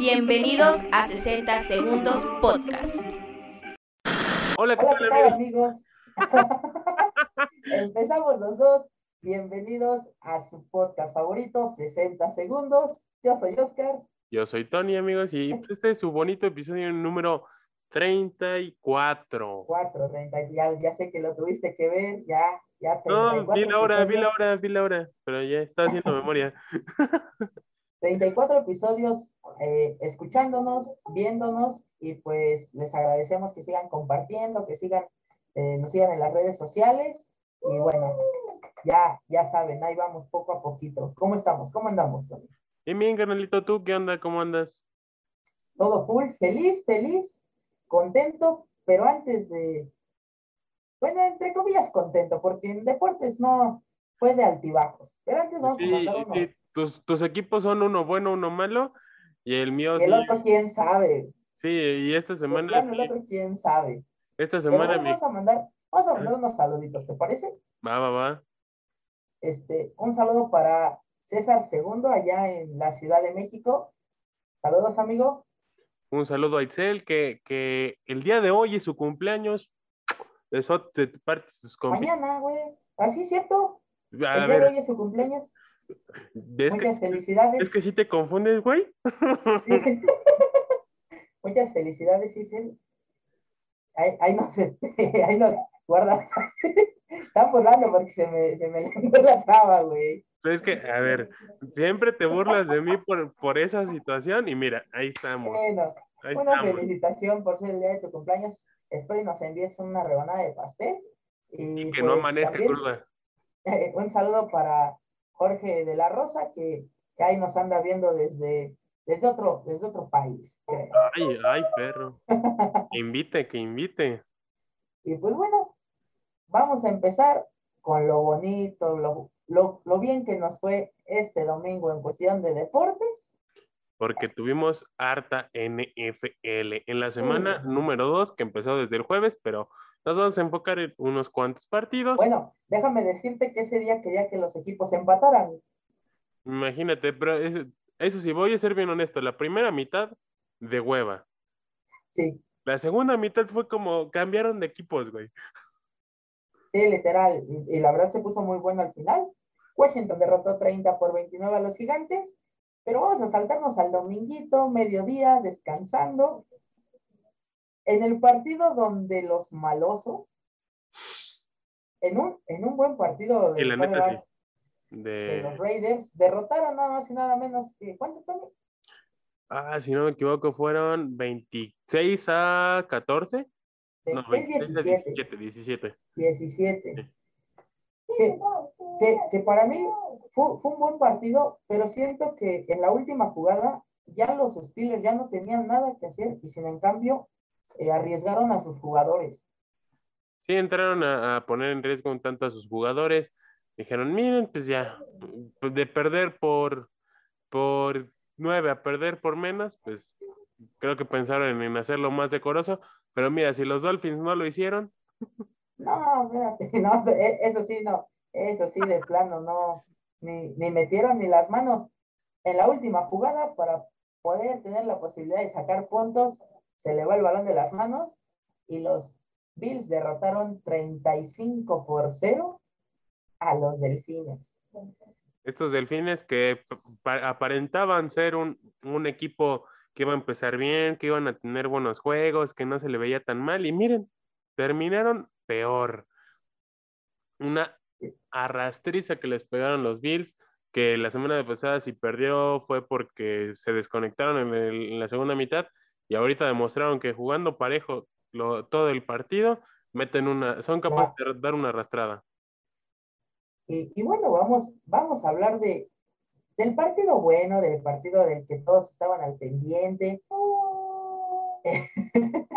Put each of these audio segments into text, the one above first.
Bienvenidos a 60 Segundos Podcast. Hola, ¿qué Hola, tal, ¿qué tal amigos? Empezamos los dos. Bienvenidos a su podcast favorito, 60 segundos. Yo soy Oscar. Yo soy Tony, amigos, y pues, este es su bonito episodio número 34. 4, 30, ya, ya sé que lo tuviste que ver, ya, ya No, 34 vi la hora, vi la hora, vi la hora, pero ya está haciendo memoria. 34 episodios eh, escuchándonos, viéndonos, y pues les agradecemos que sigan compartiendo, que sigan, eh, nos sigan en las redes sociales, y bueno, ya, ya saben, ahí vamos poco a poquito. ¿Cómo estamos? ¿Cómo andamos, Tony? Y bien, carnalito, ¿tú qué onda? ¿Cómo andas? Todo full, feliz, feliz, contento, pero antes de, bueno, entre comillas contento, porque en deportes no fue de altibajos, pero antes vamos Sí, a mandar unos, tus, tus equipos son uno bueno, uno malo, y el mío el sí, otro quién sabe, sí, y esta semana, el otro quién sabe, esta semana bueno, mi... vamos a mandar, vamos a mandar unos saluditos, ¿te parece? Va, va, va. Este, un saludo para César Segundo allá en la Ciudad de México, saludos amigo, Un saludo a Itzel, que, que el día de hoy es su cumpleaños. Eso te parte sus mañana, güey, así cierto, A el día de hoy es su cumpleaños, es que, muchas felicidades. es que si te confundes, güey. Muchas felicidades, Isel. Ahí, ahí nos, este, ahí nos guarda. Están burlando porque se me, se me la traba, güey. Es que, a ver, siempre te burlas de mí por, por esa situación y mira, ahí estamos. Bueno, Ahí una estamos. felicitación por ser el día de tu cumpleaños. Espero y nos envíes una rebanada de pastel. Y, Y que no pues, amanezca también, cruda. un saludo para Jorge de la Rosa, que, que ahí nos anda viendo desde, desde, otro, desde otro país. creo. Ay, ay, perro. Que invite, que invite. Y pues bueno, vamos a empezar con lo bonito, lo, lo, lo bien que nos fue este domingo en cuestión de deportes. Porque tuvimos harta NFL en la semana número 2, que empezó desde el jueves, pero nos vamos a enfocar en unos cuantos partidos. Bueno, déjame decirte que ese día quería que los equipos empataran. Imagínate, pero es- eso sí, voy a ser bien honesto, la primera mitad de hueva. Sí, La segunda mitad fue como cambiaron de equipos, güey. sí, literal. Y, y la verdad se puso muy bueno al final. Washington derrotó 30 por 29 a los gigantes. Pero vamos a saltarnos al dominguito, mediodía, descansando. En el partido donde los malosos, en un, en un buen partido sí. de De, los Raiders, derrotaron nada más y nada menos que, ¿cuánto, Tony? ah, si no me equivoco, fueron 26 a 14. No, 26, 26 a 17. 17, 17. 17. Que, que, que para mí fue, fue un buen partido, pero siento que en la última jugada ya los Steelers ya no tenían nada que hacer y sin en cambio eh, arriesgaron a sus jugadores. Sí, entraron a, a poner en riesgo un tanto a sus jugadores. Dijeron, miren, pues ya, pues de perder por, por 9 a perder por menos, pues creo que pensaron en hacerlo más decoroso. Pero mira, si los Dolphins no lo hicieron, No, espérate, no, e- eso sí, no, eso sí, de plano, no, ni, ni metieron ni las manos en la última jugada para poder tener la posibilidad de sacar puntos, se le va el balón de las manos y los Bills derrotaron 35 por 0 a los Delfines. estos delfines que pa- aparentaban ser un, equipo que iba a empezar bien, que iban a tener buenos juegos, que no se le veía tan mal, y miren, terminaron peor. Una arrastriza que les pegaron los Bills, que la semana pasada si perdió fue porque se desconectaron en la segunda mitad, y ahorita demostraron que jugando parejo lo- todo el partido, meten una, son capaces de dar una arrastrada. Y, y bueno, vamos, vamos a hablar de, del partido bueno, del partido del que todos estaban al pendiente.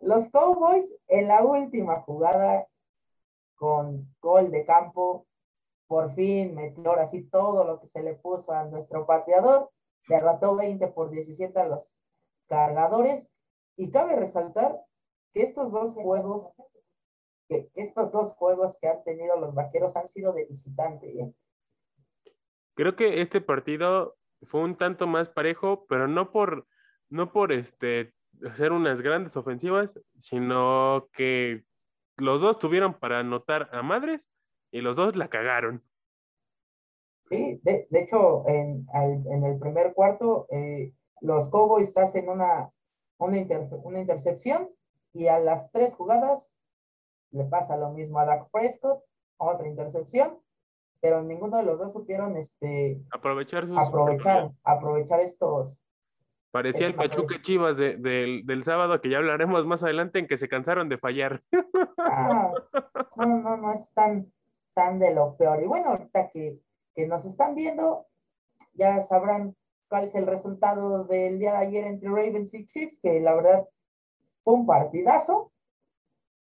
Los Cowboys en la última jugada con gol de campo, por fin metió ahora sí todo lo que se le puso a nuestro pateador, derrotó 20 por 17 a los cargadores y cabe resaltar que estos dos juegos que estos dos juegos que han tenido los vaqueros han sido de visitante. ¿eh? Creo que este partido fue un tanto más parejo, pero no por, no por este, hacer unas grandes ofensivas, sino que los dos tuvieron para anotar a madres y los dos la cagaron. Sí, de, hecho, en, el primer cuarto, eh, los Cowboys hacen una, una, una intercepción y a las tres jugadas le pasa lo mismo a Dak Prescott, otra intercepción, pero ninguno de los dos supieron este, aprovechar, aprovechar, aprovechar estos. Parecía el Pachuca Chivas del sábado, que ya hablaremos más adelante, en que se cansaron de fallar. Ah, no, no, no es tan, tan de lo peor. Y bueno, ahorita que, que nos están viendo, ya sabrán cuál es el resultado del día de ayer entre Ravens y Chiefs, que la verdad fue un partidazo.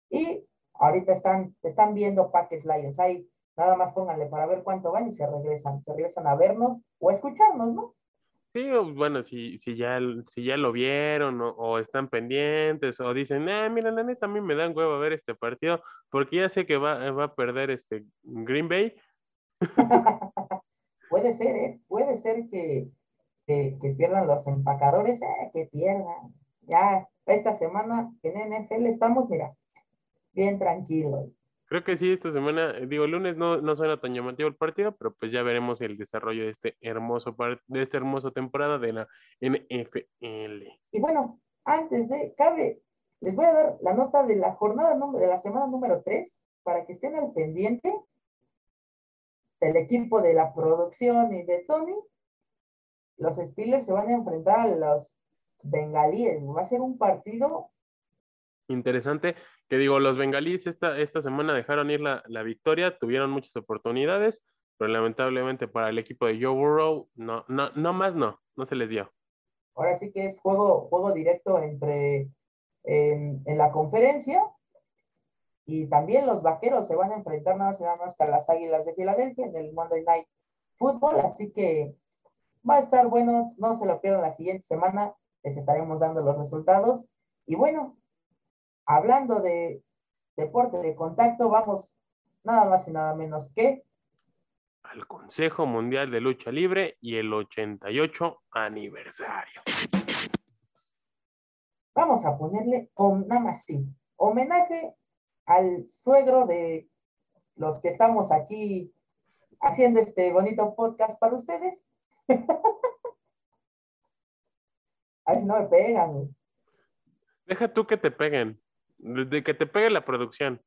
Y ahorita están, están viendo Packers Lions. Ahí nada más pónganle para ver cuánto van y se regresan, se regresan a vernos o a escucharnos, ¿no? Sí, bueno, si, si, ya, si ya lo vieron o, están pendientes o dicen, ah, mira, la neta, a mí me dan huevo a ver este partido porque ya sé que va, va a perder este Green Bay. puede ser, ¿eh? Puede ser que, que, que pierdan los empacadores, eh, que pierdan. Ya, esta semana en NFL estamos, mira, bien tranquilo. Creo que sí, esta semana, eh, digo, lunes no, no suena tan llamativo el partido, pero pues ya veremos el desarrollo de este hermoso de esta hermosa temporada de la NFL. Y bueno, antes de, cabe, les voy a dar la nota de la jornada de la semana número 3 para que estén al pendiente del equipo de la producción y de Tony. Los Steelers se van a enfrentar a los bengalíes. Va a ser un partido interesante, que digo, los bengalíes esta, esta semana dejaron ir la, victoria, tuvieron muchas oportunidades, pero lamentablemente para el equipo de Joe Burrow, no, no, no más no, no se les dio. Ahora sí que es juego, juego directo entre en, la conferencia y también los vaqueros se van a enfrentar nada más que a las águilas de Filadelfia en el Monday Night Football, así que va a estar bueno, no se lo pierdan la siguiente semana, les estaremos dando los resultados. Y bueno, hablando de deporte de contacto, vamos nada más y nada menos que al Consejo Mundial de Lucha Libre y el 88 aniversario. Vamos a ponerle nada más sí, homenaje al suegro de los que estamos aquí haciendo este bonito podcast para ustedes. A ver si no me pegan. Deja tú que te peguen. De que te pegue la producción.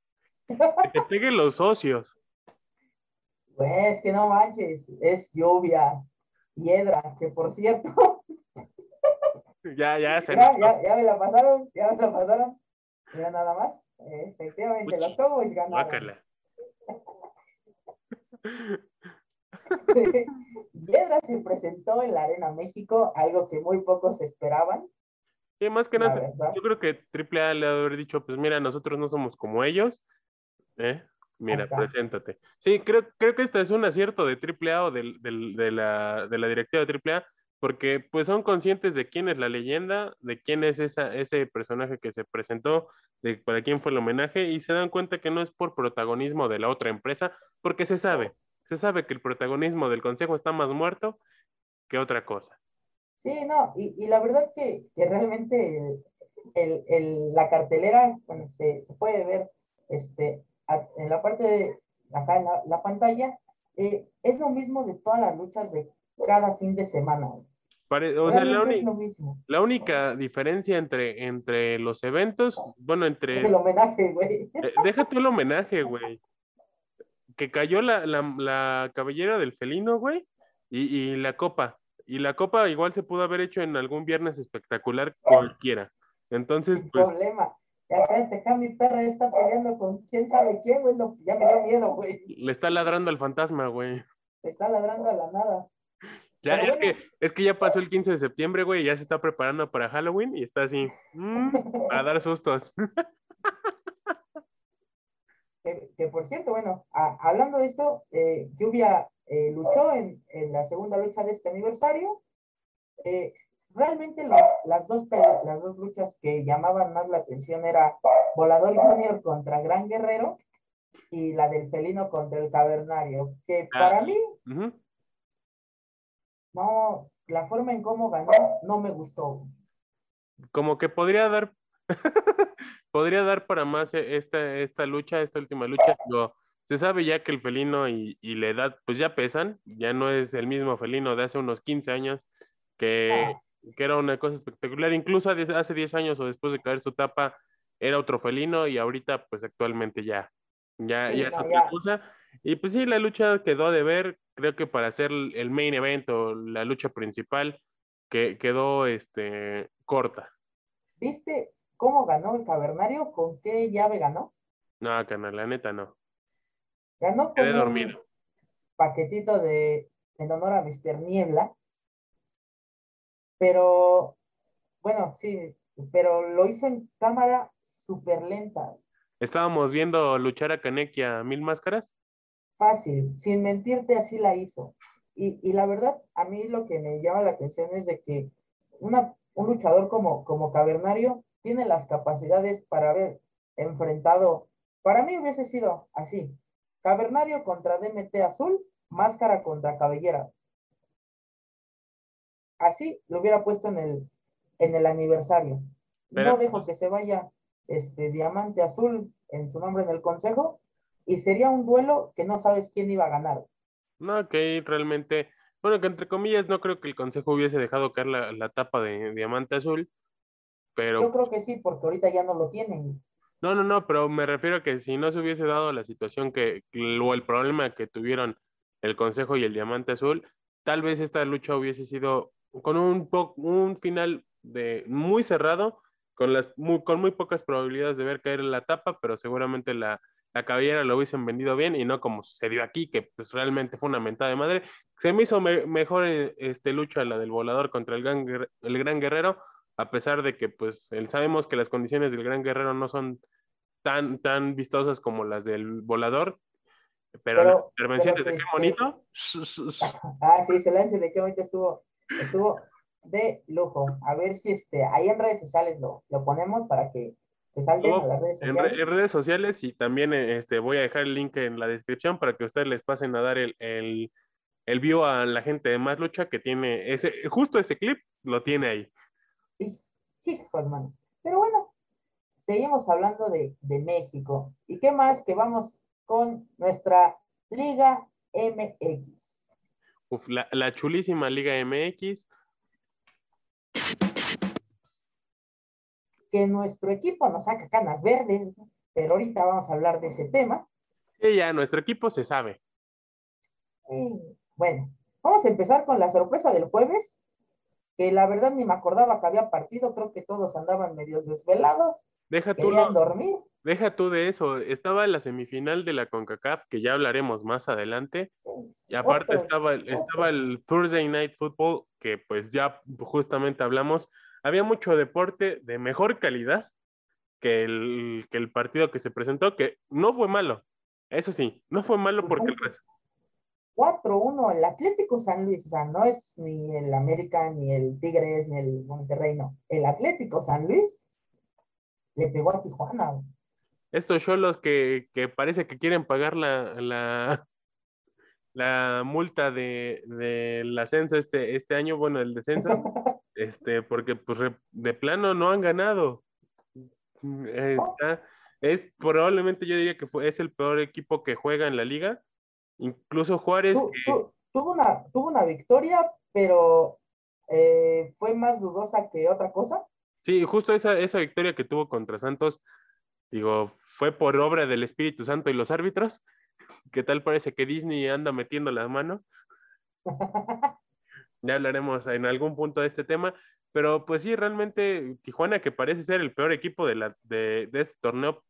Que te peguen los socios. Pues que no manches, es lluvia, piedra, que por cierto. ya, ya, se ya, ya, me la pasaron, ya me la pasaron. Mira nada más. Efectivamente, los Cowboys ganaron. Piedra se presentó en la Arena México, algo que muy pocos esperaban. Sí, más que nada, yo creo que AAA le ha de haber dicho, pues mira, nosotros no somos como ellos, ¿eh? Mira, preséntate. Sí, creo, creo que este es un acierto de AAA o de, la, de la directiva de AAA, porque pues son conscientes de quién es la leyenda, de quién es esa, ese personaje que se presentó, de para quién fue el homenaje, y se dan cuenta que no es por protagonismo de la otra empresa, porque se sabe, se sabe que el protagonismo del consejo está más muerto que otra cosa. Sí, no, y, y la verdad que, que realmente el, el, la cartelera, bueno, se, se, puede ver este, en la parte de acá en la, pantalla, eh, es lo mismo de todas las luchas de cada fin de semana. o sea, la, la, única diferencia entre, entre los eventos, bueno, entre... Es el homenaje, güey. Eh, déjate el homenaje, güey. Que cayó la, la, la cabellera del felino, güey, y, y la copa y la copa igual se pudo haber hecho en algún viernes espectacular cualquiera. Entonces, pues. problema. Ya acá mi perra está peleando con quién sabe quién, güey. ya me dio miedo, güey. Le está ladrando al fantasma, güey. Le está ladrando a la nada. Ya, es, que, es que ya pasó el 15 de septiembre, güey, ya se está preparando para Halloween y está así, mmm, a dar sustos. que, por cierto, bueno, hablando de esto, eh, Lluvia eh, luchó en, en, la segunda lucha de este aniversario. Eh, realmente las, dos, las dos luchas que llamaban más la atención era Volador Junior contra Gran Guerrero y la del felino contra el cavernario, que ah, para mí no, la forma en cómo ganó no me gustó. Como que podría dar, podría dar para más e, esta, esta lucha, esta última lucha, pero se sabe ya que el felino y, y la edad pues ya pesan, ya no es el mismo felino de hace unos 15 años que, que era una cosa espectacular, incluso hace 10 años o después de caer su tapa era otro felino y ahorita pues actualmente ya, ya, Sí, ya es otra cosa. Y pues sí, la lucha quedó de ver, creo que para hacer el main event o la lucha principal, que quedó este, corta. ¿Viste cómo ganó el cavernario? ¿Con qué llave ganó? No, canal, la neta no. Ganó con Quedé un dormido. paquetito de en honor a Mr. Niebla. Pero, bueno, sí, pero lo hizo en cámara súper lenta, Estábamos viendo luchar a Kaneki a mil máscaras. fácil, sin mentirte, así la hizo. Y, y la verdad, a mí lo que me llama la atención es de que una, un luchador como, como Cavernario tiene las capacidades para haber enfrentado, para mí hubiese sido así, Cavernario contra DMT Azul, Máscara contra Cabellera. Así lo hubiera puesto en el, en el aniversario. Pero- no dejo que se vaya este Diamante Azul en su nombre en el consejo y sería un duelo que no sabes quién iba a ganar. No, que realmente, bueno, que entre comillas no creo que el consejo hubiese dejado caer la, la tapa de Diamante Azul, pero Yo creo que sí, porque ahorita ya no lo tienen. No, no, no, pero me refiero a que si no se hubiese dado la situación que, o el problema que tuvieron el Consejo y el Diamante Azul, tal vez esta lucha hubiese sido con un, po- un final de muy cerrado, con, las, muy, con muy pocas probabilidades de ver caer la tapa, pero seguramente la, la cabellera lo hubiesen vendido bien y no como sucedió aquí, que pues realmente fue una mentada de madre. Se me hizo me- mejor eh, este lucha la del volador contra el gran, el gran guerrero, a pesar de que pues el- sabemos que las condiciones del gran guerrero no son tan, tan vistosas como las del volador, pero, Pero- las intervenciones pero de qué este- bonito. Ah, sí, se lance de qué bonito estuvo, estuvo de lujo. A ver si este, ahí en redes sociales lo, lo ponemos para que se Luego, a las redes En, sociales. re- en redes sociales y también este, voy a dejar el link en la descripción para que ustedes les pasen a dar el, el, el view a la gente de Más Lucha que tiene ese, justo ese clip, lo tiene ahí. Hijos, mano. Pero bueno, seguimos hablando de, de México. ¿Y qué más? Que vamos con nuestra Liga MX. Uf, la, la chulísima Liga MX. Que nuestro equipo nos saca canas verdes, pero ahorita vamos a hablar de ese tema. Y ya, nuestro equipo se sabe. Y, bueno, vamos a empezar con la sorpresa del jueves, que la verdad ni me acordaba que había partido, creo que todos andaban medios desvelados, Deja tú, querían lo- dormir. deja tú de eso. Estaba la semifinal de la CONCACAF, que ya hablaremos más adelante. Y aparte Otro- estaba, el- estaba el Thursday Night Football, que pues ya justamente hablamos. Había mucho deporte de mejor calidad que el, que el partido que se presentó, que no fue malo. Eso sí, no fue malo porque el resto. 4-1 el Atlético San Luis, o sea, no es ni el América, ni el Tigres, ni el Monterrey, no. El Atlético San Luis le pegó a Tijuana. Estos cholos que, que parece que quieren pagar la, la, la multa de, del ascenso este, este año, bueno, el descenso, este, porque pues de plano no han ganado. Eh, está- es probablemente yo diría que fue, es el peor equipo que juega en la liga. Incluso Juárez, Tu- que tu- tuvo, una, tuvo una victoria, pero eh, fue más dudosa que otra cosa. sí, justo esa, esa victoria que tuvo contra Santos, digo, fue por obra del Espíritu Santo y los árbitros. ¿Qué tal parece que Disney anda metiendo las manos? Ya hablaremos en algún punto de este tema, pero pues sí, realmente Tijuana que parece ser el peor equipo de, la, de, de este torneo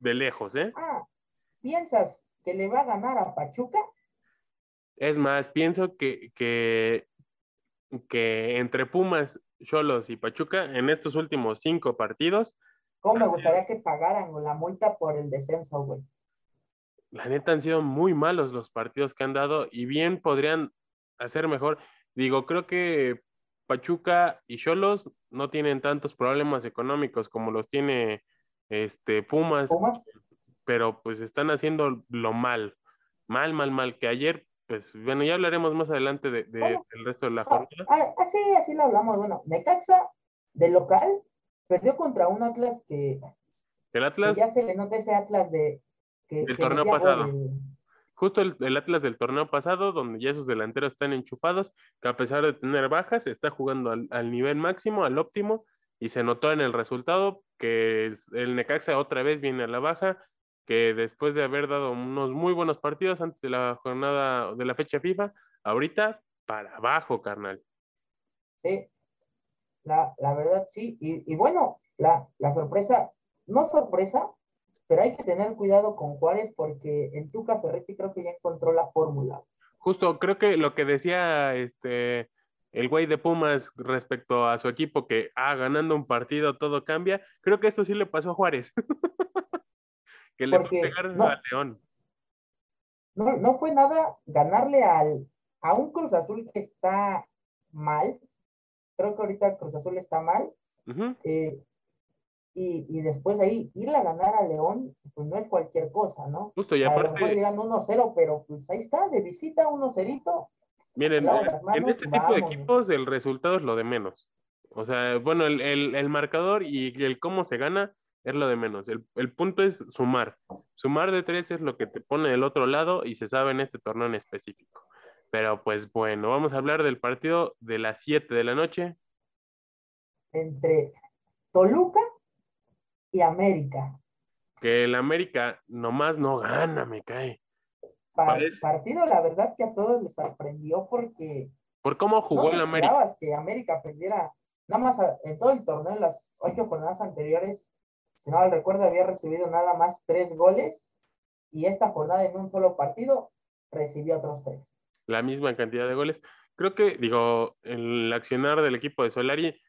de lejos, ¿eh? Ah, ¿piensas que le va a ganar a Pachuca? Es más, pienso que, que, que entre Pumas, Cholos y Pachuca, en estos últimos cinco partidos, ¿Cómo me gustaría que pagaran la multa por el descenso, güey? la neta han sido muy malos los partidos que han dado y bien podrían hacer mejor. Digo, creo que Pachuca y Cholos no tienen tantos problemas económicos como los tiene este Pumas, Pumas, pero pues están haciendo lo mal, mal, mal, mal, que ayer pues bueno, ya hablaremos más adelante de, de- Bueno. del resto de la Ah, jornada. ah, así, así lo hablamos. Bueno, Necaxa, de local, perdió contra un Atlas que, El que Atlas, ya se le nota ese Atlas de que, que torneo pasado. justo el, el Atlas del torneo pasado, donde ya sus delanteros están enchufados, que a pesar de tener bajas, está jugando al, al nivel máximo, al óptimo, y se notó en el resultado que el Necaxa otra vez viene a la baja, que después de haber dado unos muy buenos partidos antes de la jornada de la fecha FIFA, ahorita para abajo, carnal. Sí, la, la verdad sí. Y, y bueno, la, la sorpresa, no sorpresa, pero hay que tener cuidado con Juárez porque el Tuca Ferretti creo que ya encontró la fórmula. Justo, creo que lo que decía este el güey de Pumas respecto a su equipo, que ah, ganando un partido todo cambia, creo que esto sí le pasó a Juárez. que le Porque a pegar no. a León. No, no fue nada ganarle al, a un Cruz Azul que está mal. Creo que ahorita Cruz Azul está mal. Ujú. eh, y, y después ahí irle a ganar a León, pues no es cualquier cosa, ¿no? Justo, y a lo mejor aparte, dirán 1-0, pero pues ahí está, de visita 1-0. miren, en este tipo de equipos el resultado es lo de menos. O sea, bueno, el, el- el marcador y el cómo se gana es lo de menos. El, el punto es sumar. Sumar de tres es lo que te pone del otro lado y se sabe en este torneo en específico. Pero pues bueno, vamos a hablar del partido de las 7 de la noche. Entre Toluca y América. Que el América nomás no gana, me cae. Pa- Parece. partido, la verdad que a todos les sorprendió porque Por cómo jugó no el América. que América perdiera, nada más en todo el torneo, en las ocho jornadas anteriores, si no mal recuerdo, había recibido nada más tres goles y esta jornada en un solo partido recibió otros tres. la misma cantidad de goles. Creo que, digo, el accionar del equipo de Solari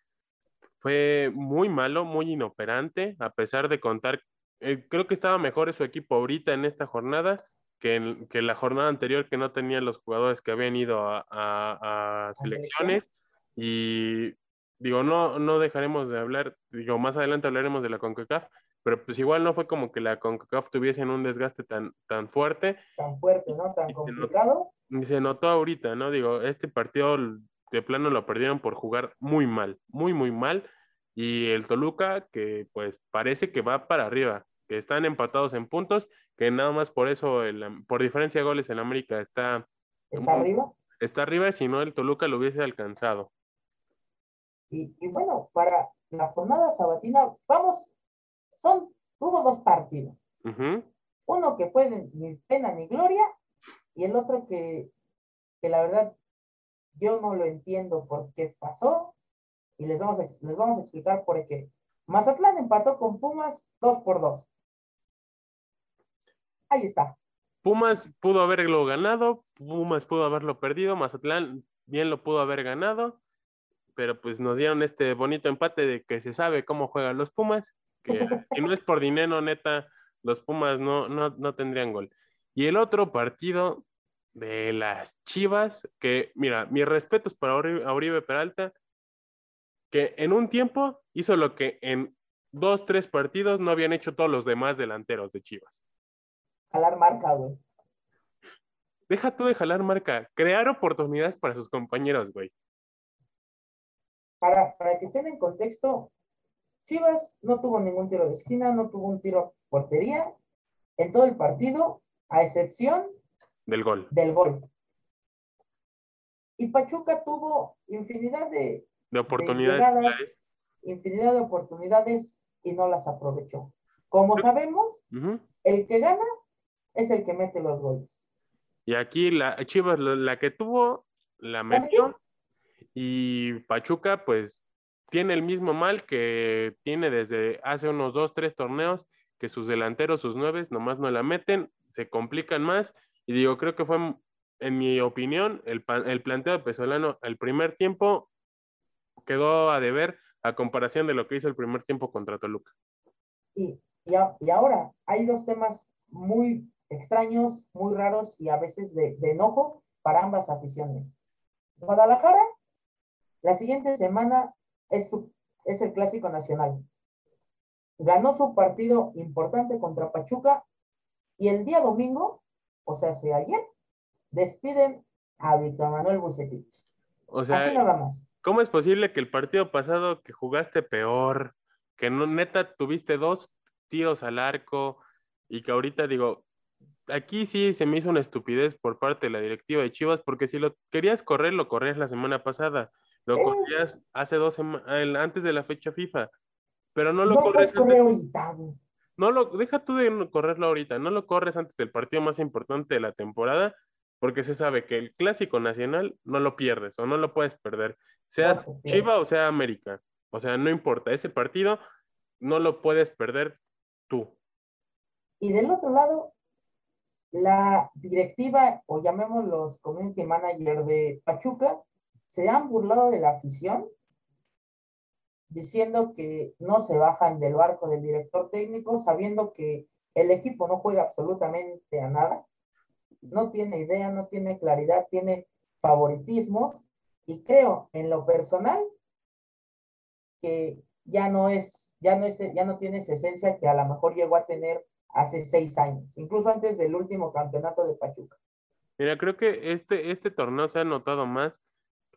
fue muy malo, muy inoperante, a pesar de contar, eh, creo que estaba mejor su equipo ahorita en esta jornada que en que la jornada anterior que no tenían los jugadores que habían ido a, a- a selecciones y digo, no, no dejaremos de hablar, digo, más adelante hablaremos de la CONCACAF, pero pues igual no fue como que la CONCACAF tuviese un desgaste tan, tan fuerte Tan fuerte, ¿no? Tan Y se nota- complicado. y se notó ahorita, ¿no? Digo, este partido de plano lo perdieron por jugar muy mal, muy, muy mal. Y el Toluca, que pues parece que va para arriba, que están empatados en puntos, que nada más por eso, el por diferencia de goles, el América está, Está arriba. está arriba, si no el Toluca lo hubiese alcanzado. Y, y bueno, para la jornada sabatina, vamos, son, hubo dos partidos. Uno que fue de ni pena ni gloria y el otro que, que la verdad yo no lo entiendo por qué pasó y les vamos a, les vamos a explicar por qué. Mazatlán empató con Pumas 2 por 2. Ahí está. Pumas pudo haberlo ganado, Pumas pudo haberlo perdido, Mazatlán bien lo pudo haber ganado, pero pues nos dieron este bonito empate de que se sabe cómo juegan los Pumas, que si no es por dinero, neta, los Pumas no, no, no tendrían gol. Y el otro partido de las Chivas, que mira, mis respetos para Oribe Peralta, que en un tiempo hizo lo que en dos, tres partidos no habían hecho todos los demás delanteros de Chivas. Jalar marca, güey. Deja tú de jalar marca, crear oportunidades para sus compañeros, güey. Para, para que estén en contexto, Chivas no tuvo ningún tiro de esquina, no tuvo un tiro a portería en todo el partido, a excepción Del gol. del gol. Y Pachuca tuvo infinidad de, De oportunidades. llegadas. infinidad de oportunidades y no las aprovechó. Como sabemos, el que gana es el que mete los goles. Y aquí la Chivas, la, la que tuvo, la metió. Y Pachuca, pues, tiene el mismo mal que tiene desde hace unos dos, tres torneos, que sus delanteros, sus nueves, nomás no la meten, se complican más. Y digo, creo que fue, en mi opinión, el, el planteo de Pesolano, el primer tiempo quedó a deber a comparación de lo que hizo el primer tiempo contra Toluca. Y, y, a- y ahora hay dos temas muy extraños, muy raros y a veces de, de enojo para ambas aficiones. Guadalajara, la siguiente semana es, su- es el Clásico Nacional. Ganó su partido importante contra Pachuca y el día domingo, o sea, hace ayer, despiden a Víctor Manuel Bucetich. O sea, Así nada más. ¿cómo es posible que el partido pasado que jugaste peor, que no neta tuviste dos tiros al arco y que ahorita digo, aquí sí se me hizo una estupidez por parte de la directiva de Chivas, porque si lo querías correr, lo corrías la semana pasada, lo Sí. corrías hace dos semanas, antes de la fecha FIFA, pero no lo No corres antes- ahorita, güey. no lo, deja tú de correrlo ahorita, no lo corres antes del partido más importante de la temporada, porque se sabe que el clásico nacional no lo pierdes o no lo puedes perder, seas No. Chiva o sea América, o sea, no importa, ese partido no lo puedes perder tú. Y del otro lado, la directiva, o llamémoslos community manager de Pachuca, se han burlado de la afición, diciendo que no se bajan del barco del director técnico, sabiendo que el equipo no juega absolutamente a nada, no tiene idea, no tiene claridad, tiene favoritismo, y creo en lo personal que ya no es, ya no es, ya no tiene esa esencia que a lo mejor llegó a tener hace seis años, incluso antes del último campeonato de Pachuca. Mira, creo que este, este torneo se ha notado más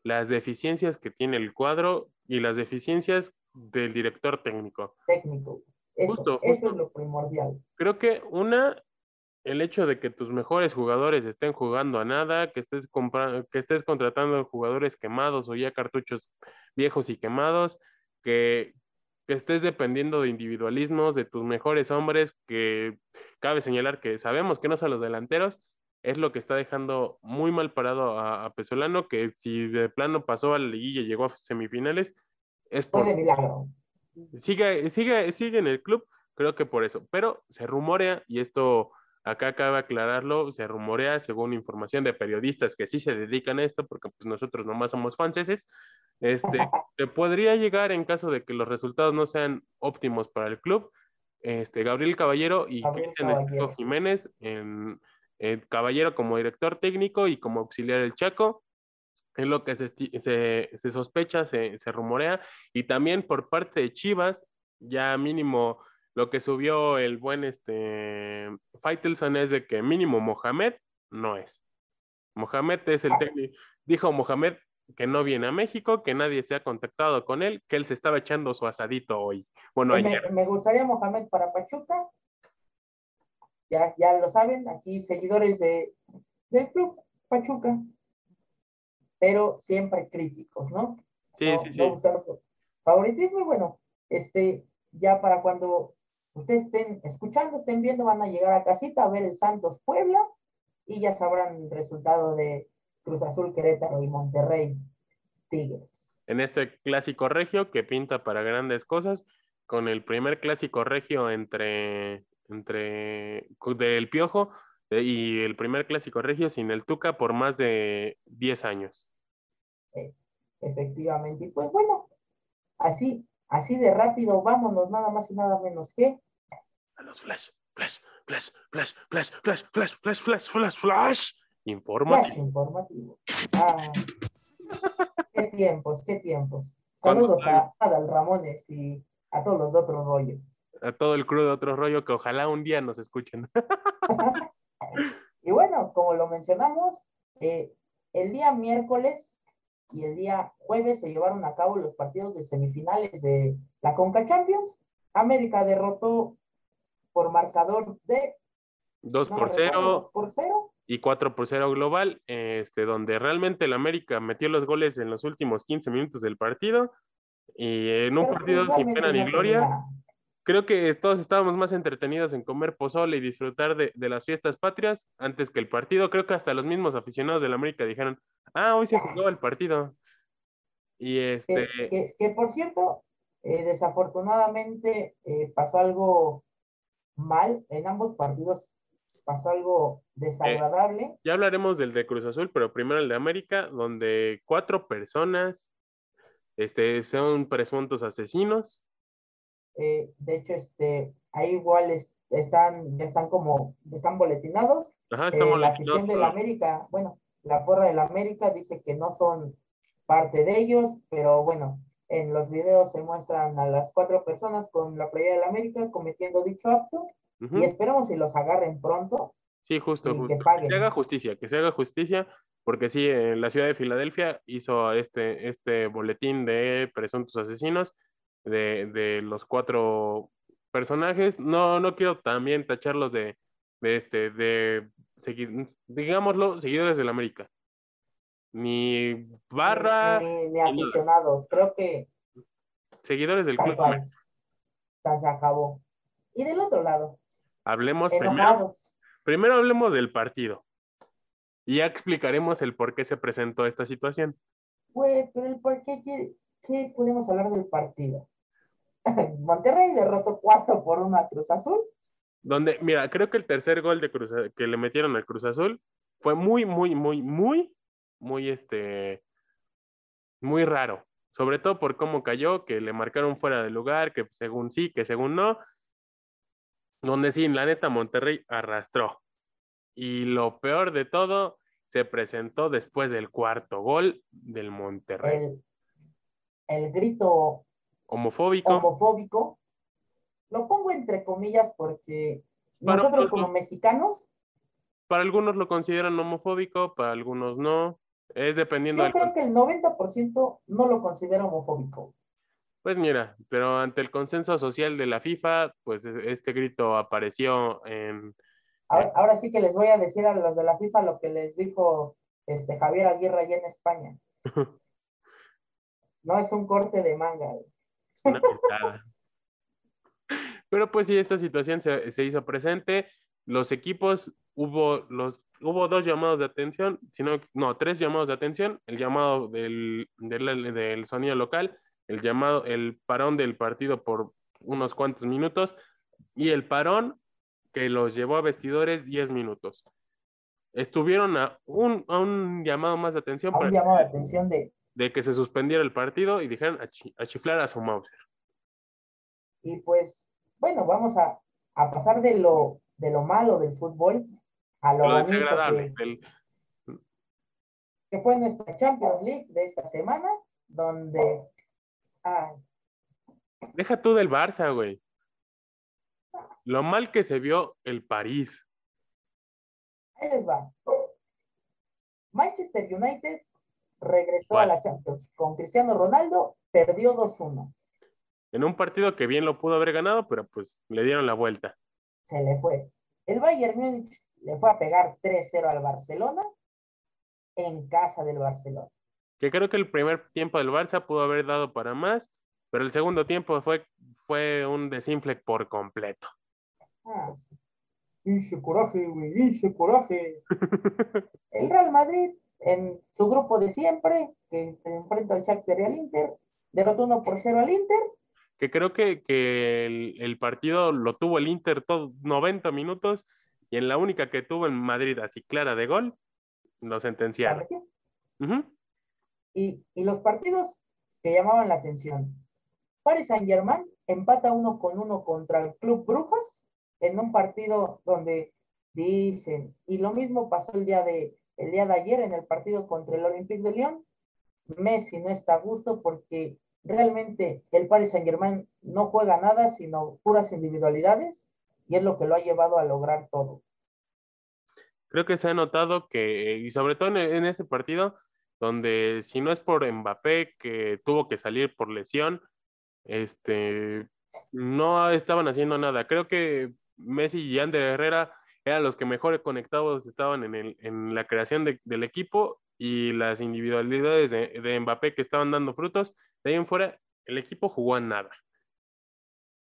las deficiencias que tiene el cuadro y las deficiencias del director técnico. técnico. Eso, Justo, eso justo. es lo primordial. Creo que una, el hecho de que tus mejores jugadores estén jugando a nada, que estés, que estés contratando jugadores quemados o ya cartuchos viejos y quemados, que, que estés dependiendo de individualismos, de tus mejores hombres, que cabe señalar que sabemos que no son los delanteros, es lo que está dejando muy mal parado a, a Pesolano, que si de plano pasó a la liguilla y llegó a semifinales, es por sigue, sigue, sigue en el club, creo que por eso. Pero se rumorea, y esto acá cabe aclararlo, se rumorea según información de periodistas que sí se dedican a esto, porque pues nosotros nomás somos franceses, este, que podría llegar en caso de que los resultados no sean óptimos para el club, este, Gabriel Caballero y Cristian. Jiménez, en, en Caballero como director técnico y como auxiliar del Chaco, es lo que se, se, se sospecha, se, se rumorea, y también por parte de Chivas, ya mínimo lo que subió el buen este Faitelson es de que mínimo Mohamed no es. Mohamed es el técnico, dijo Mohamed que no viene a México, que nadie se ha contactado con él, que él se estaba echando su asadito hoy. Bueno, Eh, me, ayer. me gustaría Mohamed para Pachuca. Ya, ya lo saben, aquí seguidores de, del club Pachuca. Pero siempre críticos, ¿no? Sí, no, sí, no sí. favoritismo y bueno, este, ya para cuando ustedes estén escuchando, estén viendo, van a llegar a casita a ver el Santos Puebla y ya sabrán el resultado de Cruz Azul Querétaro y Monterrey Tigres. en este clásico regio que pinta para grandes cosas, con el primer clásico regio entre, entre del Piojo eh, y el primer clásico regio sin el Tuca por más de 10 años. Efectivamente. Y pues bueno, así, así de rápido, vámonos nada más y nada menos que A los flash, flash, flash, flash, flash, flash, flash, flash, flash, flash, flash. Informativo. Flash informativo. Ah, qué tiempos, qué tiempos. Saludos a Adal Ramones y a todos los de otro rollo. A todo el crew de otro rollo que ojalá un día nos escuchen. Y bueno, como lo mencionamos, eh, el día miércoles y el día jueves se llevaron a cabo los partidos de semifinales de la Conca Champions. América derrotó por marcador de 2 no por me recuerdo, 0 dos por 0. y 4 por 0 global, este, donde realmente el América metió los goles en los últimos 15 minutos del partido y en un Pero, partido sin pena ni gloria. Creo que todos estábamos más entretenidos en comer pozole y disfrutar de, de las fiestas patrias antes que el partido. Creo que hasta los mismos aficionados del América dijeron, ah, hoy se jugaba el partido. Y este, que- que, por cierto, eh, desafortunadamente eh, pasó algo mal en ambos partidos, pasó algo desagradable. ya hablaremos del de Cruz Azul, pero primero el de América, donde cuatro personas este, son presuntos asesinos. Eh, de hecho, este, ahí igual es- están, ya están como, están boletinados. Ajá, Eh, la afición del América, bueno, la porra del América dice que no son parte de ellos, pero bueno, en los videos se muestran a las cuatro personas con la playera del América cometiendo dicho acto y esperemos si los agarren pronto, Sí, justo, justo. que Que, se haga justicia, que se haga justicia, porque sí, en la ciudad de Filadelfia hizo este, este boletín de presuntos asesinos de, de los cuatro personajes. No, no quiero también tacharlos de, de este, de digámoslo, seguidores del América. Ni barra, Ni, aficionados. Creo que seguidores del club. se acabó. Y del otro lado, Hablemos primero, enojados. primero hablemos del partido. Y ya explicaremos el por qué se presentó esta situación. Güey, pero el por qué, quiere- qué podemos hablar del partido. Monterrey derrotó 4 por 1 a Cruz Azul. Donde, mira, creo que el tercer gol de Cruz, que le metieron al Cruz Azul fue muy, muy, muy, muy, muy, este, muy raro. Sobre todo por cómo cayó, que le marcaron fuera de lugar, que según sí, que según no. Donde sí, la neta, Monterrey arrastró. Y lo peor de todo, se presentó después del cuarto gol del Monterrey. El, el grito Homofóbico. homofóbico. Lo pongo entre comillas porque Para nosotros otros como no. mexicanos, Para algunos lo consideran homofóbico, para algunos no. Es dependiendo yo del creo que el 90% no lo considera homofóbico. Pues mira, pero ante el consenso social de la FIFA, pues e- este grito apareció en... Ahora, ahora sí que les voy a decir a los de la FIFA lo que les dijo este Javier Aguirre allá en España. No es un corte de manga. una mentada. Pero pues sí, esta situación se, se hizo presente. Los equipos, hubo, los, hubo dos llamados de atención, sino, no, tres llamados de atención. El llamado del, del, del sonido local, el llamado, el parón del partido por unos cuantos minutos y el parón que los llevó a vestidores 10 minutos. Estuvieron a un, a un llamado más de atención A un para llamado de atención de, de que se suspendiera el partido y dijeran a, chi- a chiflar a su mouse. y pues, bueno, vamos a, a pasar de lo, de lo malo del fútbol a lo Lo desagradable. que, del- que fue nuestra Champions League de esta semana, donde ay, Deja tú del Barça, güey. Lo mal que se vio el París. ahí les va. Manchester United regresó a la Champions con Cristiano Ronaldo, perdió 2-1. En un partido que bien lo pudo haber ganado, pero pues le dieron la vuelta. se le fue. El Bayern Múnich le fue a pegar 3-0 al Barcelona en casa del Barcelona. Que creo que el primer tiempo del Barça pudo haber dado para más, pero el segundo tiempo fue, fue un desinfle por completo. Ah, ¡Hice coraje, güey! ¡Hice coraje! El Real Madrid, en su grupo de siempre, que enfrenta al Shakhtar y al Inter, derrotó 1 por 0 al Inter. que creo que, que el, el partido lo tuvo el Inter todo 90 minutos y en la única que tuvo en Madrid así clara de gol, lo sentenciaron. Y, y los partidos que llamaban la atención. Paris Saint-Germain empata uno con uno contra el Club Brujas en un partido donde dicen, y lo mismo pasó el día de, el día de ayer en el partido contra el Olympique de Lyon. Messi no está a gusto porque realmente el Paris Saint-Germain no juega nada, sino puras individualidades, y es lo que lo ha llevado a lograr todo. Creo que se ha notado que, y sobre todo en, en ese partido, donde si no es por Mbappé, que tuvo que salir por lesión, este, no estaban haciendo nada. Creo que Messi y Ander Herrera eran los que mejor conectados estaban en, el, en la creación de- del equipo y las individualidades de, de Mbappé que estaban dando frutos. De ahí en fuera, el equipo jugó a nada.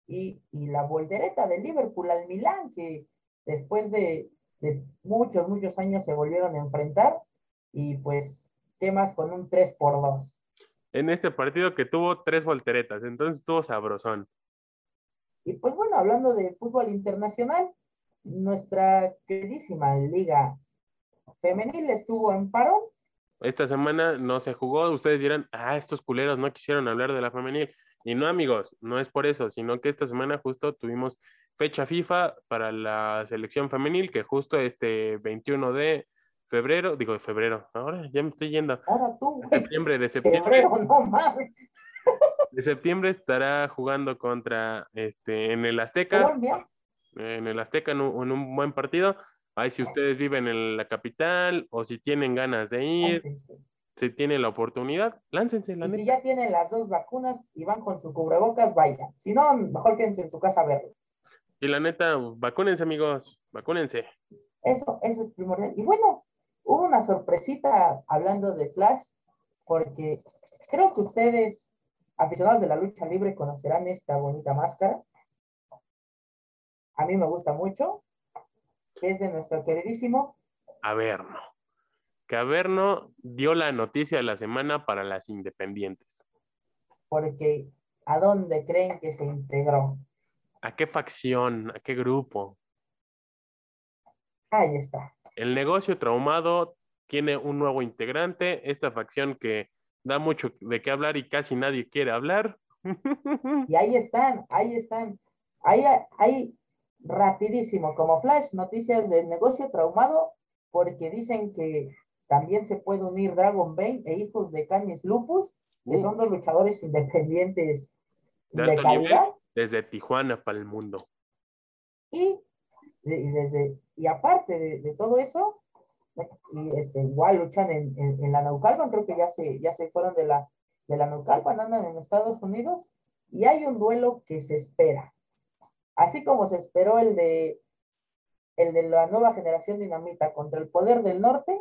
y, y la voltereta del Liverpool al Milán, que después de, de muchos, muchos años se volvieron a enfrentar, y pues, ¿qué más con un 3 por 2? En este partido que tuvo tres volteretas, entonces estuvo sabrosón. Y pues bueno, hablando de fútbol internacional, nuestra queridísima liga femenil estuvo en paro, Esta semana no se jugó. Ustedes dirán, ah, estos culeros no quisieron hablar de la femenil. Y no, amigos, no es por eso, sino que esta semana justo tuvimos fecha FIFA para la selección femenil, que justo este 21 de febrero, digo de febrero, ahora ya me estoy yendo, ahora tú, de güey, septiembre, de septiembre, febrero, no mames, de septiembre estará jugando contra, este, en el Azteca, Colombia, en el Azteca en un, en un buen partido, Ahí si ustedes viven en la capital o si tienen ganas de ir, Láncense. si tienen la oportunidad, láncense, la Y si ya tienen las dos vacunas y van con su cubrebocas, vayan. Si no, mejor quédense en su casa a verlo. Y la neta, vacúnense, amigos, vacúnense. Eso, eso es primordial. Y bueno, hubo una sorpresita hablando de Flash, porque creo que ustedes, aficionados de la lucha libre, conocerán esta bonita máscara. A mí me gusta mucho, es de nuestro queridísimo. Averno. Que Averno dio la noticia de la semana para las independientes. porque ¿a dónde creen que se integró? ¿A qué facción? ¿A qué grupo? Ahí está. El negocio traumado tiene un nuevo integrante, esta facción que da mucho de qué hablar y casi nadie quiere hablar. Y ahí están, ahí están. Ahí, ahí, rapidísimo, como flash, noticias del negocio traumado, porque dicen que también se puede unir Dragon Bane e hijos de Canis Lupus, que Uh. son dos luchadores independientes De calidad. Desde Tijuana para el mundo. Y, de- y desde, y aparte de, de todo eso, y este, igual luchan en, en, en la Naucalpan, creo que ya se, ya se fueron de la, de la Naucalpan, andan en Estados Unidos, y hay un duelo que se espera. Así como se esperó el de el de la nueva generación dinamita contra el poder del norte,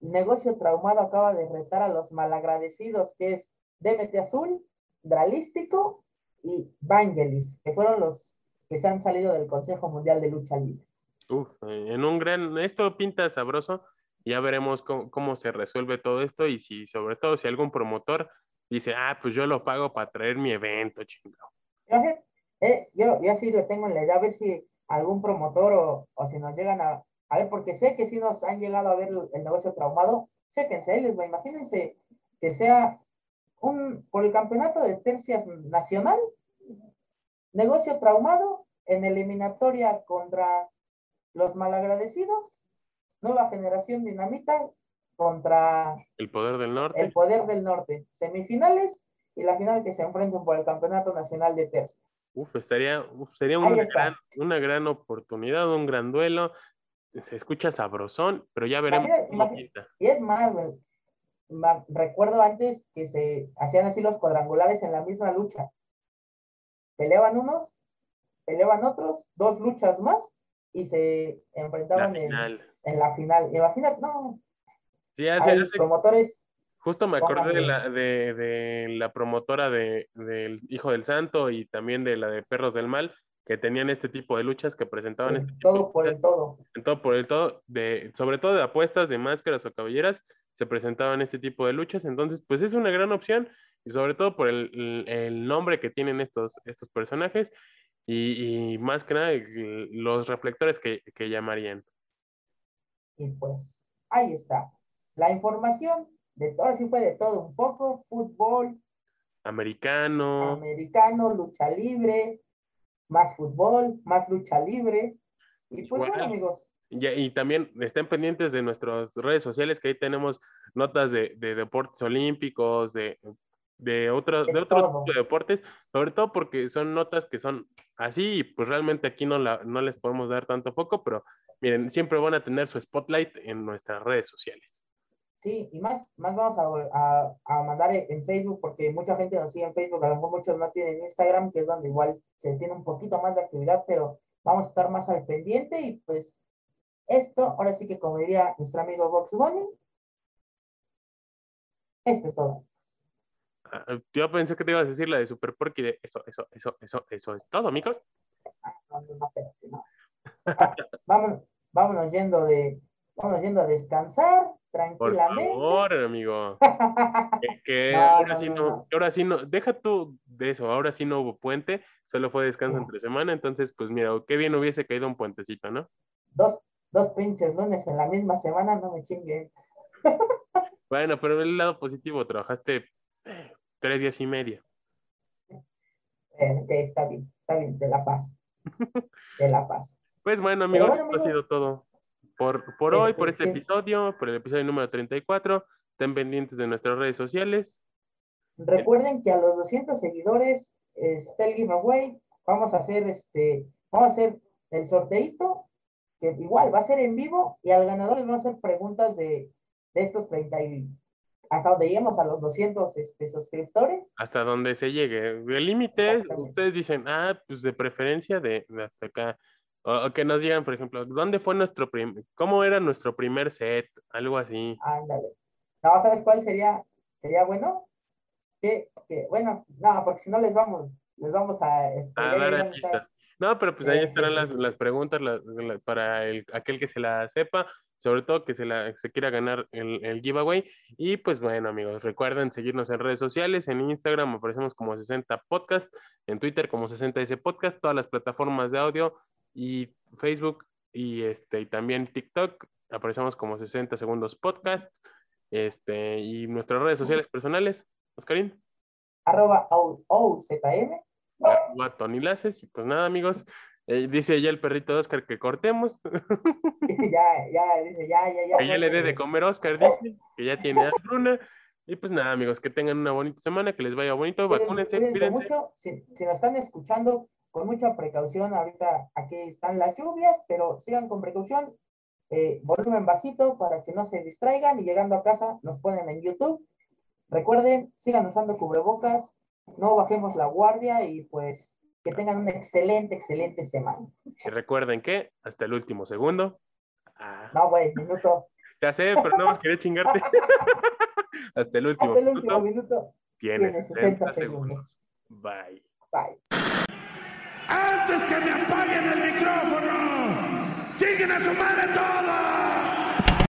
el negocio traumado acaba de retar a los malagradecidos que es DMT Azul, Dralístico y Vangelis, que fueron los que se han salido del Consejo Mundial de Lucha Libre. Uf, en un gran, esto pinta sabroso. Ya veremos cómo, cómo se resuelve todo esto y si, sobre todo, si algún promotor dice, ah, pues yo lo pago para traer mi evento, chingado. Eh, yo, yo sí le tengo en la idea, a ver si algún promotor o, o si nos llegan a, a ver, porque sé que sí nos han llegado a ver el, negocio traumado, chéquense, les va, imagínense que sea un, por el campeonato de tercias nacional, negocio traumado en eliminatoria contra los malagradecidos, nueva generación dinamita contra El poder del norte. el poder del norte, semifinales y la final que se enfrentan por el campeonato nacional de tercias. Uf, estaría, uf, sería una gran, una gran oportunidad, un gran duelo. Se escucha sabrosón, pero ya veremos. Y es más, güey, ma- recuerdo antes que se hacían así los cuadrangulares en la misma lucha. Peleaban unos, peleaban otros, dos luchas más y se enfrentaban en, la final. Imagínate, no, Sí, hace- promotores, justo me acordé de la, de, de la promotora de, del Hijo del Santo y también de la de Perros del Mal, que tenían este tipo de luchas, que presentaban este tipo de todo por el todo. en todo por el todo, de, sobre todo de apuestas de máscaras o cabelleras, se presentaban este tipo de luchas. Entonces, pues es una gran opción y sobre todo por el, el- nombre que tienen estos, estos personajes y, y más que nada los reflectores que, que llamarían. Y pues, ahí está. La información de todo, así fue de todo un poco, fútbol, Americano, americano, lucha libre, más fútbol, más lucha libre. Y pues bueno, amigos, y, y también estén pendientes de nuestras redes sociales, que ahí tenemos notas de, de deportes olímpicos, de, de, otros, De de otro todo. tipo de deportes, sobre todo porque son notas que son así y pues realmente aquí no, la, no les podemos dar tanto foco, pero miren, siempre van a tener su spotlight en nuestras redes sociales. Sí, y más, más vamos a, a- a mandar en Facebook, porque mucha gente nos sigue en Facebook, a lo mejor muchos no tienen Instagram, que es donde igual se tiene un poquito más de actividad, pero vamos a estar más al pendiente y pues esto, ahora sí que como diría nuestro amigo Box Bunny, esto es todo. Ah, Yo pensé que te ibas a decir la de Super Porky de eso, eso, eso, eso, eso es todo, amigos. No, no, no, no. Ah, vámonos, vámonos yendo de, vámonos yendo a descansar Por tranquilamente. favor, amigo. Que, que No, ahora no, sí no, ahora sí no, deja tú de eso, ahora sí no hubo puente, solo fue descanso entre semana, entonces pues mira, qué bien hubiese caído un puentecito, ¿no? Dos, dos pinches lunes en la misma semana, no me chinguen. Bueno, pero el lado positivo, trabajaste eh, tres días y medio. Eh, está bien, está bien, de la paz. De la paz. Pues bueno, amigos, bueno, esto ha sido todo por, por hoy, Este, por este sí. episodio, por el episodio número 34. Estén pendientes de nuestras redes sociales. Recuerden que a los 200 seguidores está el giveaway. Vamos a hacer este, vamos a hacer el sorteito que igual va a ser en vivo y al ganador les van a hacer preguntas de, de estos 30 y hasta donde lleguemos a los 200 este, suscriptores. Hasta donde se llegue. El límite, ustedes dicen, ah, pues de preferencia de, de hasta acá. O, o, que nos digan, por ejemplo, ¿dónde fue nuestro primer, cómo era nuestro primer set? Algo así. Ándale. No, ¿sabes cuál sería, sería bueno? Que, que bueno, no, porque si no les vamos, les vamos a... A dar pistas. No, pero pues ahí estarán las, las preguntas las, para el, aquel que se la sepa, sobre todo que se, la, se quiera ganar el, el, giveaway. Y pues bueno, amigos, recuerden seguirnos en redes sociales, en Instagram aparecemos como 60 Podcast, en Twitter como 60S Podcast, todas las plataformas de audio y Facebook y, este, y también TikTok, aparecemos como 60 Segundos Podcast. Este, y nuestras redes sociales personales, Oscarín. Arroba OZM a Tony Laces. Y pues nada, amigos. Eh, dice ya el perrito de Oscar que cortemos. ya, ya, dice, ya, ya, ya. Que ya le dé de comer Oscar, dice, que ya tiene hambruna. Y pues nada, amigos, que tengan una bonita semana, que les vaya bonito, vacúnense. Cuídense mucho, si, si nos están escuchando, con mucha precaución, ahorita aquí están las lluvias, pero sigan con precaución, eh, volumen bajito para que no se distraigan y llegando a casa nos ponen en YouTube. Recuerden, sigan usando cubrebocas, no bajemos la guardia y pues que tengan una excelente, excelente semana. Y recuerden que hasta el último segundo. Ah, no, güey, minuto. Ya sé, pero no quería chingarte. hasta el último, hasta el último minuto. Tiene 60, segundos. Bye. Bye. Antes que me apaguen el micrófono, ¡chinguen a su madre!